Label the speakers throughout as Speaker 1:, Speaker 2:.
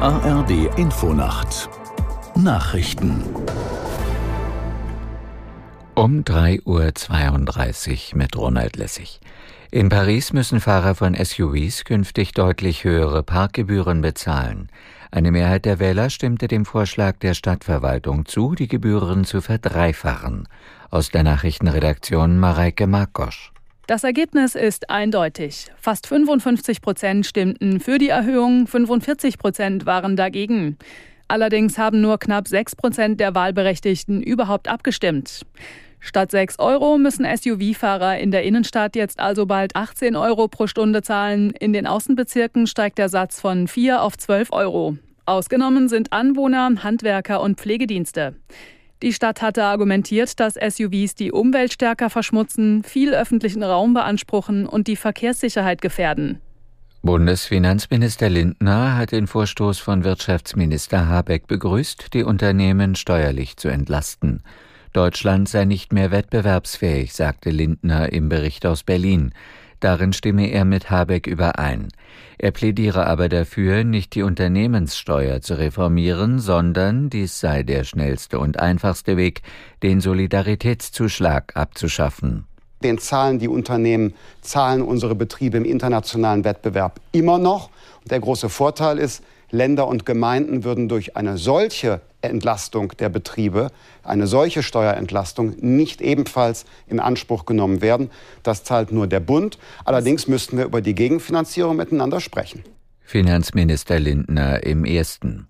Speaker 1: ARD Infonacht Nachrichten
Speaker 2: um 3.32 Uhr mit Ronald Lessig. In Paris müssen Fahrer von SUVs künftig deutlich höhere Parkgebühren bezahlen. Eine Mehrheit der Wähler stimmte dem Vorschlag der Stadtverwaltung zu, die Gebühren zu verdreifachen. Aus der Nachrichtenredaktion Mareike Markosch.
Speaker 3: Das Ergebnis ist eindeutig. Fast 55 Prozent stimmten für die Erhöhung, 45 Prozent waren dagegen. Allerdings haben nur knapp 6 Prozent der Wahlberechtigten überhaupt abgestimmt. Statt 6 Euro müssen SUV-Fahrer in der Innenstadt jetzt also bald 18 Euro pro Stunde zahlen. In den Außenbezirken steigt der Satz von 4 auf 12 Euro. Ausgenommen sind Anwohner, Handwerker und Pflegedienste. Die Stadt hatte argumentiert, dass SUVs die Umwelt stärker verschmutzen, viel öffentlichen Raum beanspruchen und die Verkehrssicherheit gefährden.
Speaker 2: Bundesfinanzminister Lindner hat den Vorstoß von Wirtschaftsminister Habeck begrüßt, die Unternehmen steuerlich zu entlasten. Deutschland sei nicht mehr wettbewerbsfähig, sagte Lindner im Bericht aus Berlin. Darin stimme er mit Habeck überein. Er plädiere aber dafür, nicht die Unternehmenssteuer zu reformieren, sondern dies sei der schnellste und einfachste Weg, den Solidaritätszuschlag abzuschaffen.
Speaker 4: Den zahlen die Unternehmen, zahlen unsere Betriebe im internationalen Wettbewerb immer noch. Und der große Vorteil ist, Länder und Gemeinden würden durch eine solche Entlastung der Betriebe, eine solche Steuerentlastung nicht ebenfalls in Anspruch genommen werden. Das zahlt nur der Bund. Allerdings müssten wir über die Gegenfinanzierung miteinander sprechen.
Speaker 2: Finanzminister Lindner im ersten.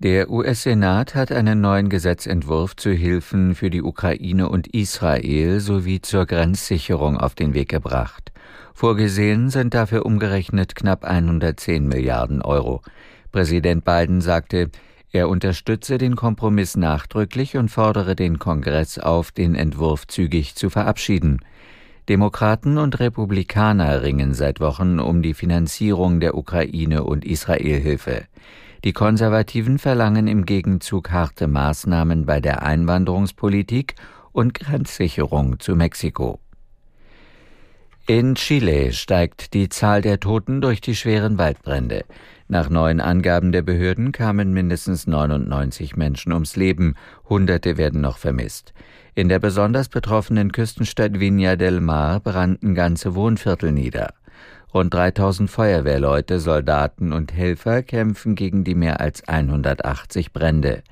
Speaker 2: Der US-Senat hat einen neuen Gesetzentwurf zu Hilfen für die Ukraine und Israel sowie zur Grenzsicherung auf den Weg gebracht. Vorgesehen sind dafür umgerechnet knapp 110 Milliarden Euro. Präsident Biden sagte, er unterstütze den Kompromiss nachdrücklich und fordere den Kongress auf, den Entwurf zügig zu verabschieden. Demokraten und Republikaner ringen seit Wochen um die Finanzierung der Ukraine und Israelhilfe. Die Konservativen verlangen im Gegenzug harte Maßnahmen bei der Einwanderungspolitik und Grenzsicherung zu Mexiko. In Chile steigt die Zahl der Toten durch die schweren Waldbrände. Nach neuen Angaben der Behörden kamen mindestens 99 Menschen ums Leben, Hunderte werden noch vermisst. In der besonders betroffenen Küstenstadt Viña del Mar brannten ganze Wohnviertel nieder. Rund 3000 Feuerwehrleute, Soldaten und Helfer kämpfen gegen die mehr als 180 Brände.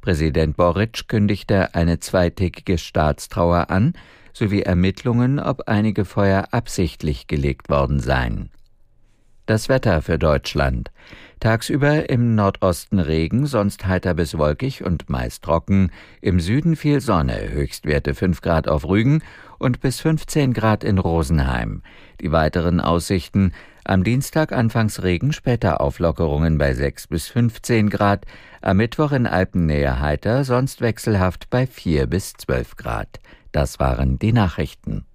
Speaker 2: Präsident Boric kündigte eine zweitägige Staatstrauer an, sowie Ermittlungen, ob einige Feuer absichtlich gelegt worden seien. Das Wetter für Deutschland. Tagsüber im Nordosten Regen, sonst heiter bis wolkig und meist trocken. Im Süden viel Sonne, Höchstwerte 5 Grad auf Rügen und bis 15 Grad in Rosenheim. Die weiteren Aussichten am Dienstag anfangs Regen, später Auflockerungen bei 6 bis 15 Grad, am Mittwoch in Alpennähe heiter, sonst wechselhaft bei 4 bis 12 Grad. Das waren die Nachrichten.